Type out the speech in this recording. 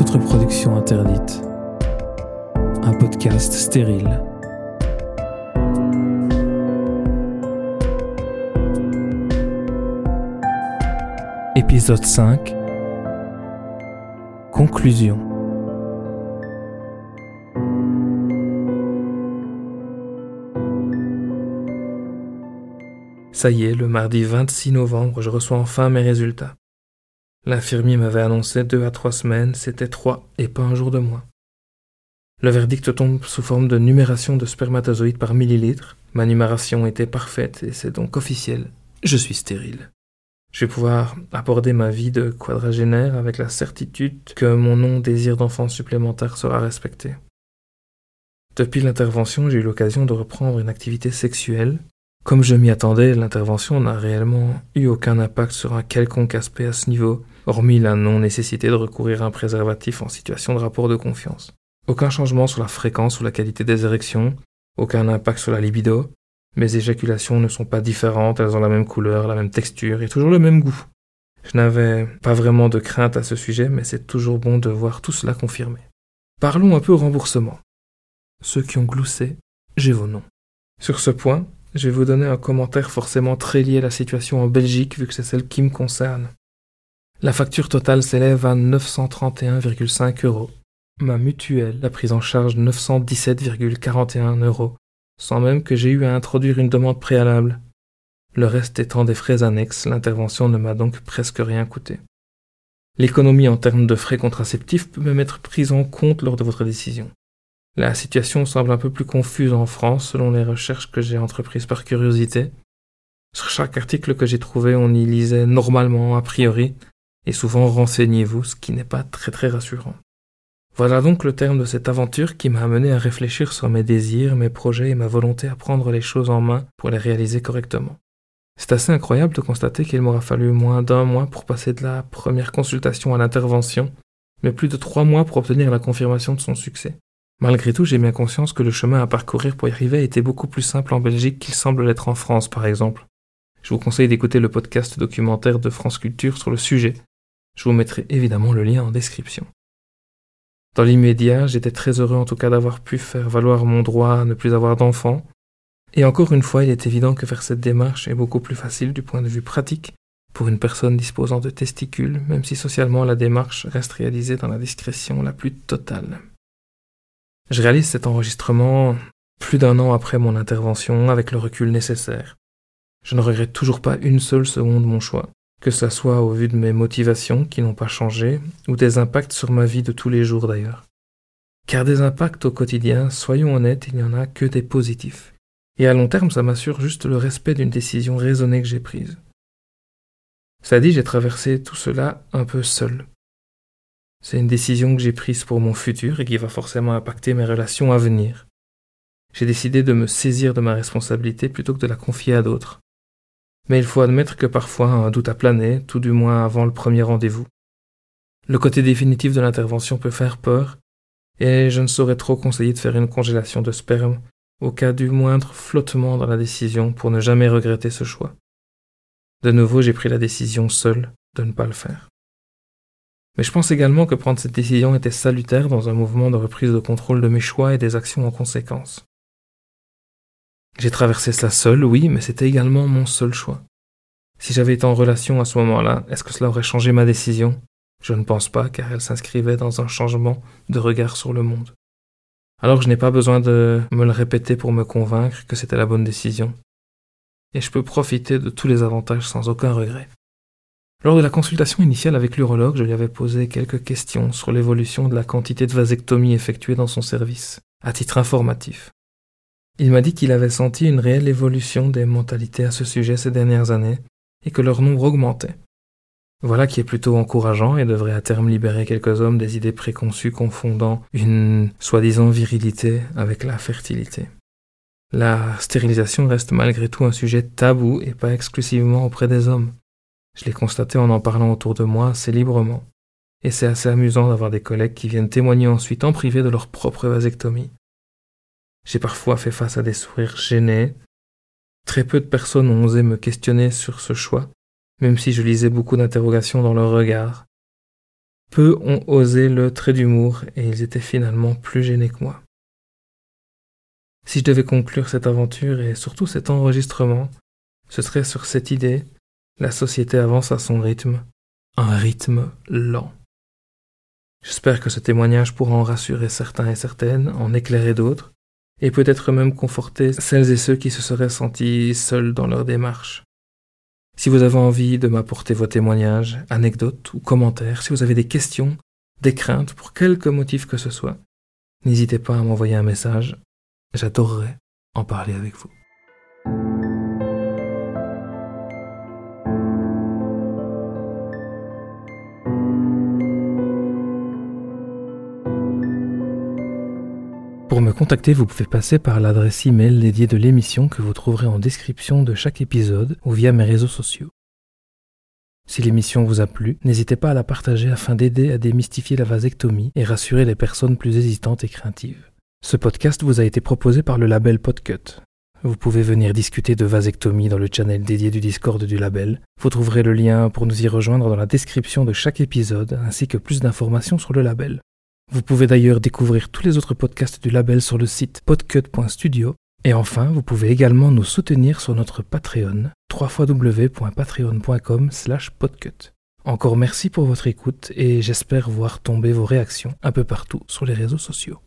reproduction interdite. Un podcast stérile. Épisode 5 Conclusion Ça y est, le mardi 26 novembre, je reçois enfin mes résultats. L'infirmier m'avait annoncé deux à trois semaines, c'était trois et pas un jour de moins. Le verdict tombe sous forme de numération de spermatozoïdes par millilitre. Ma numération était parfaite et c'est donc officiel. Je suis stérile. Je vais pouvoir aborder ma vie de quadragénaire avec la certitude que mon non désir d'enfant supplémentaire sera respecté. Depuis l'intervention, j'ai eu l'occasion de reprendre une activité sexuelle comme je m'y attendais, l'intervention n'a réellement eu aucun impact sur un quelconque aspect à ce niveau, hormis la non-nécessité de recourir à un préservatif en situation de rapport de confiance. Aucun changement sur la fréquence ou la qualité des érections, aucun impact sur la libido. Mes éjaculations ne sont pas différentes, elles ont la même couleur, la même texture et toujours le même goût. Je n'avais pas vraiment de crainte à ce sujet, mais c'est toujours bon de voir tout cela confirmé. Parlons un peu remboursement. Ceux qui ont gloussé, j'ai vos noms. Sur ce point, je vais vous donner un commentaire forcément très lié à la situation en Belgique vu que c'est celle qui me concerne. La facture totale s'élève à 931,5 euros. Ma mutuelle a pris en charge 917,41 euros, sans même que j'ai eu à introduire une demande préalable. Le reste étant des frais annexes, l'intervention ne m'a donc presque rien coûté. L'économie en termes de frais contraceptifs peut même être prise en compte lors de votre décision. La situation semble un peu plus confuse en France selon les recherches que j'ai entreprises par curiosité. Sur chaque article que j'ai trouvé, on y lisait normalement, a priori, et souvent renseignez-vous, ce qui n'est pas très très rassurant. Voilà donc le terme de cette aventure qui m'a amené à réfléchir sur mes désirs, mes projets et ma volonté à prendre les choses en main pour les réaliser correctement. C'est assez incroyable de constater qu'il m'aura fallu moins d'un mois pour passer de la première consultation à l'intervention, mais plus de trois mois pour obtenir la confirmation de son succès. Malgré tout, j'ai bien conscience que le chemin à parcourir pour y arriver était beaucoup plus simple en Belgique qu'il semble l'être en France, par exemple. Je vous conseille d'écouter le podcast documentaire de France Culture sur le sujet. Je vous mettrai évidemment le lien en description. Dans l'immédiat, j'étais très heureux en tout cas d'avoir pu faire valoir mon droit à ne plus avoir d'enfants. Et encore une fois, il est évident que faire cette démarche est beaucoup plus facile du point de vue pratique pour une personne disposant de testicules, même si socialement la démarche reste réalisée dans la discrétion la plus totale. Je réalise cet enregistrement plus d'un an après mon intervention avec le recul nécessaire. Je ne regrette toujours pas une seule seconde mon choix, que ce soit au vu de mes motivations qui n'ont pas changé, ou des impacts sur ma vie de tous les jours d'ailleurs. Car des impacts au quotidien, soyons honnêtes, il n'y en a que des positifs. Et à long terme, ça m'assure juste le respect d'une décision raisonnée que j'ai prise. Ça dit, j'ai traversé tout cela un peu seul. C'est une décision que j'ai prise pour mon futur et qui va forcément impacter mes relations à venir. J'ai décidé de me saisir de ma responsabilité plutôt que de la confier à d'autres. Mais il faut admettre que parfois un doute a plané, tout du moins avant le premier rendez-vous. Le côté définitif de l'intervention peut faire peur, et je ne saurais trop conseiller de faire une congélation de sperme au cas du moindre flottement dans la décision pour ne jamais regretter ce choix. De nouveau, j'ai pris la décision seule de ne pas le faire. Mais je pense également que prendre cette décision était salutaire dans un mouvement de reprise de contrôle de mes choix et des actions en conséquence. J'ai traversé cela seul, oui, mais c'était également mon seul choix. Si j'avais été en relation à ce moment-là, est-ce que cela aurait changé ma décision? Je ne pense pas, car elle s'inscrivait dans un changement de regard sur le monde. Alors je n'ai pas besoin de me le répéter pour me convaincre que c'était la bonne décision. Et je peux profiter de tous les avantages sans aucun regret. Lors de la consultation initiale avec l'urologue, je lui avais posé quelques questions sur l'évolution de la quantité de vasectomies effectuées dans son service, à titre informatif. Il m'a dit qu'il avait senti une réelle évolution des mentalités à ce sujet ces dernières années et que leur nombre augmentait. Voilà qui est plutôt encourageant et devrait à terme libérer quelques hommes des idées préconçues confondant une soi-disant virilité avec la fertilité. La stérilisation reste malgré tout un sujet tabou et pas exclusivement auprès des hommes. Je l'ai constaté en en parlant autour de moi assez librement. Et c'est assez amusant d'avoir des collègues qui viennent témoigner ensuite en privé de leur propre vasectomie. J'ai parfois fait face à des sourires gênés. Très peu de personnes ont osé me questionner sur ce choix, même si je lisais beaucoup d'interrogations dans leur regard. Peu ont osé le trait d'humour et ils étaient finalement plus gênés que moi. Si je devais conclure cette aventure et surtout cet enregistrement, ce serait sur cette idée la société avance à son rythme, un rythme lent. J'espère que ce témoignage pourra en rassurer certains et certaines, en éclairer d'autres, et peut-être même conforter celles et ceux qui se seraient sentis seuls dans leur démarche. Si vous avez envie de m'apporter vos témoignages, anecdotes ou commentaires, si vous avez des questions, des craintes pour quelque motif que ce soit, n'hésitez pas à m'envoyer un message. J'adorerais en parler avec vous. Pour me contacter, vous pouvez passer par l'adresse email dédiée de l'émission que vous trouverez en description de chaque épisode ou via mes réseaux sociaux. Si l'émission vous a plu, n'hésitez pas à la partager afin d'aider à démystifier la vasectomie et rassurer les personnes plus hésitantes et craintives. Ce podcast vous a été proposé par le label Podcut. Vous pouvez venir discuter de vasectomie dans le channel dédié du Discord du label. Vous trouverez le lien pour nous y rejoindre dans la description de chaque épisode ainsi que plus d'informations sur le label. Vous pouvez d'ailleurs découvrir tous les autres podcasts du label sur le site podcut.studio. Et enfin, vous pouvez également nous soutenir sur notre Patreon, www.patreon.com podcut. Encore merci pour votre écoute et j'espère voir tomber vos réactions un peu partout sur les réseaux sociaux.